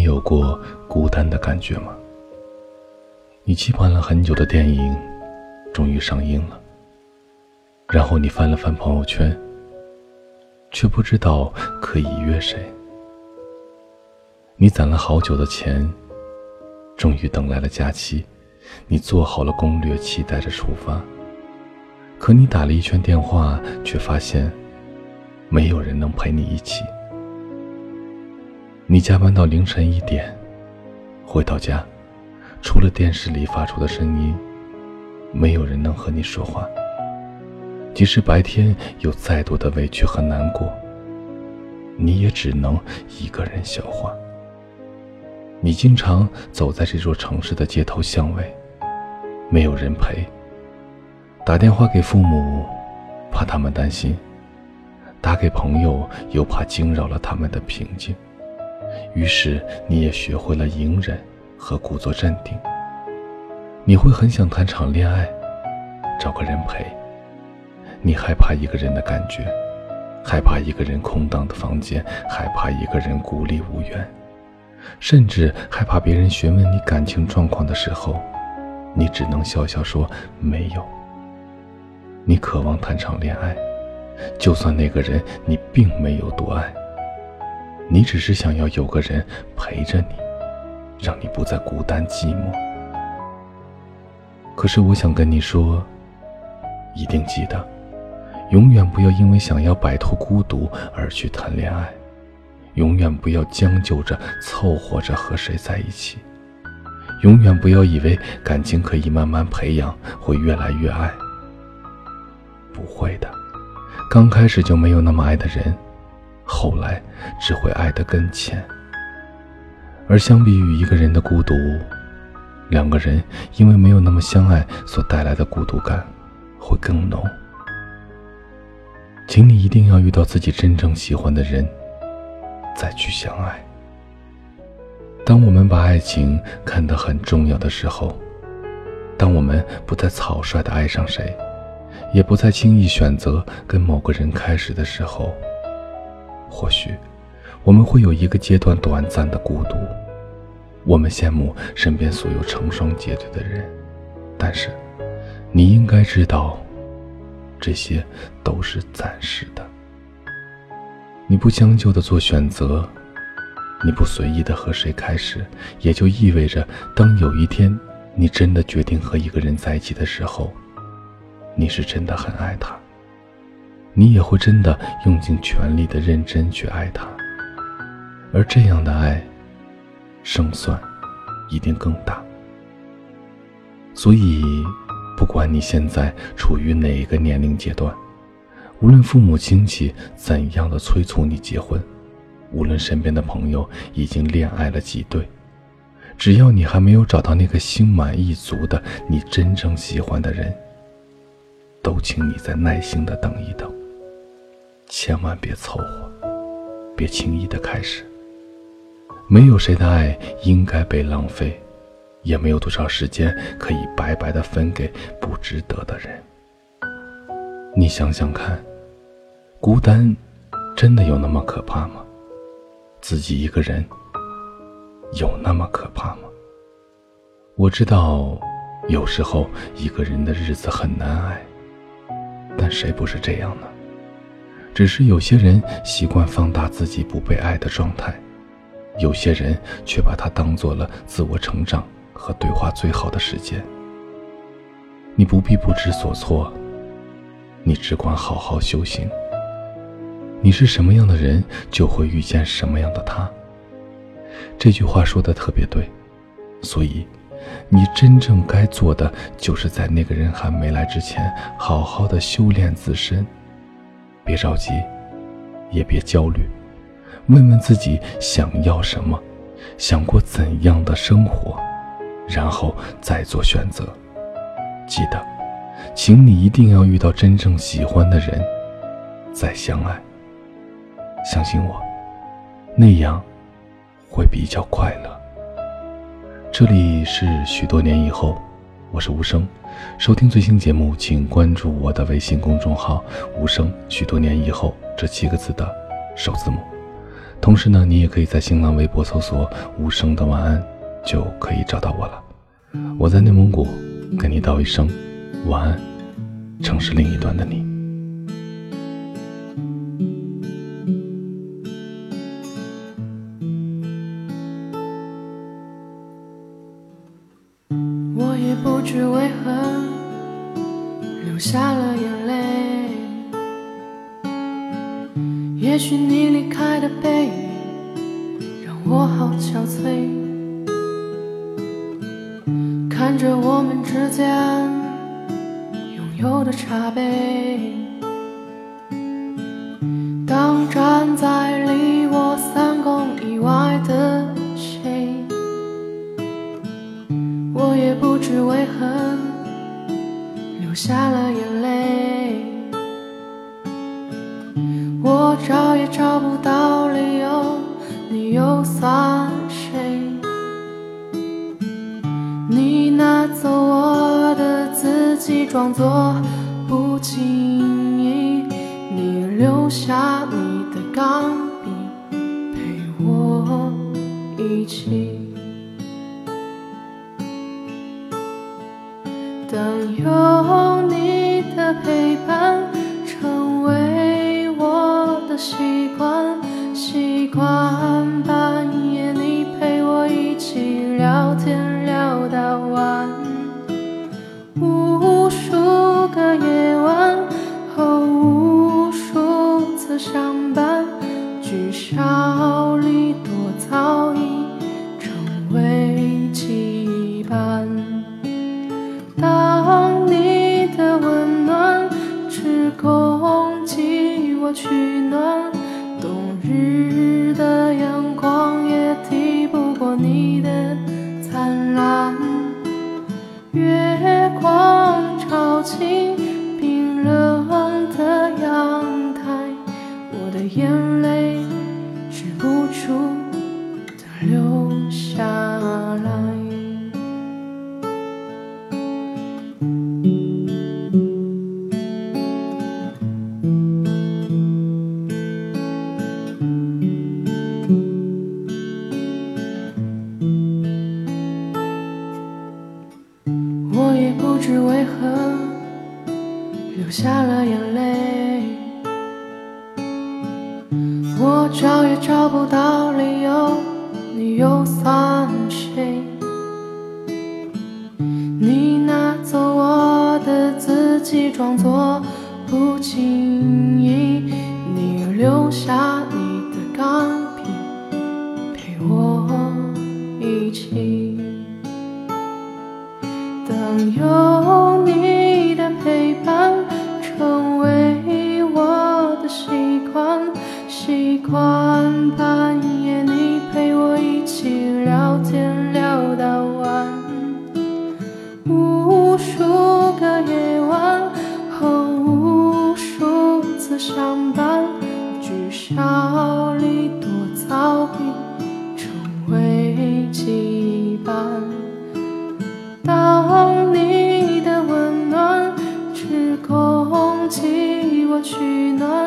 你有过孤单的感觉吗？你期盼了很久的电影，终于上映了。然后你翻了翻朋友圈，却不知道可以约谁。你攒了好久的钱，终于等来了假期。你做好了攻略，期待着出发。可你打了一圈电话，却发现没有人能陪你一起。你加班到凌晨一点，回到家，除了电视里发出的声音，没有人能和你说话。即使白天有再多的委屈和难过，你也只能一个人消化。你经常走在这座城市的街头巷尾，没有人陪。打电话给父母，怕他们担心；打给朋友，又怕惊扰了他们的平静。于是，你也学会了隐忍和故作镇定。你会很想谈场恋爱，找个人陪。你害怕一个人的感觉，害怕一个人空荡的房间，害怕一个人孤立无援。甚至害怕别人询问你感情状况的时候，你只能笑笑说没有。你渴望谈场恋爱，就算那个人你并没有多爱，你只是想要有个人陪着你，让你不再孤单寂寞。可是我想跟你说，一定记得，永远不要因为想要摆脱孤独而去谈恋爱。永远不要将就着凑合着和谁在一起，永远不要以为感情可以慢慢培养，会越来越爱。不会的，刚开始就没有那么爱的人，后来只会爱得更浅。而相比于一个人的孤独，两个人因为没有那么相爱所带来的孤独感，会更浓。请你一定要遇到自己真正喜欢的人。再去相爱。当我们把爱情看得很重要的时候，当我们不再草率的爱上谁，也不再轻易选择跟某个人开始的时候，或许我们会有一个阶段短暂的孤独。我们羡慕身边所有成双结对的人，但是你应该知道，这些都是暂时的。你不将就的做选择，你不随意的和谁开始，也就意味着，当有一天你真的决定和一个人在一起的时候，你是真的很爱他，你也会真的用尽全力的认真去爱他，而这样的爱，胜算一定更大。所以，不管你现在处于哪一个年龄阶段。无论父母亲戚怎样的催促你结婚，无论身边的朋友已经恋爱了几对，只要你还没有找到那个心满意足的你真正喜欢的人，都请你再耐心的等一等。千万别凑合，别轻易的开始。没有谁的爱应该被浪费，也没有多少时间可以白白的分给不值得的人。你想想看。孤单，真的有那么可怕吗？自己一个人，有那么可怕吗？我知道，有时候一个人的日子很难挨，但谁不是这样呢？只是有些人习惯放大自己不被爱的状态，有些人却把它当做了自我成长和对话最好的时间。你不必不知所措，你只管好好修行。你是什么样的人，就会遇见什么样的他。这句话说的特别对，所以，你真正该做的，就是在那个人还没来之前，好好的修炼自身。别着急，也别焦虑，问问自己想要什么，想过怎样的生活，然后再做选择。记得，请你一定要遇到真正喜欢的人，再相爱。相信我，那样会比较快乐。这里是许多年以后，我是无声。收听最新节目，请关注我的微信公众号“无声”。许多年以后，这七个字的首字母。同时呢，你也可以在新浪微博搜索“无声的晚安”，就可以找到我了。我在内蒙古，跟你道一声晚安，城市另一端的你。流下了眼泪，也许你离开的背影让我好憔悴。看着我们之间拥有的茶杯，当站在离我三公以外的谁，我也不知为何流下了眼泪，我找也找不到理由，你又算谁？你拿走我的自己，装作不经意。你留下你的钢笔，陪我一起。等有陪伴成为我的习取暖，冬日的阳光也抵不过你的我找也找不到理由，你又算谁？你拿走我的自己，装作不经意，你留下你的钢笔，陪我一起。等有半夜你陪我一起聊天聊到晚，无数个夜晚和无数次相伴，聚少离多早已成为羁绊。当你的温暖只供给我取暖，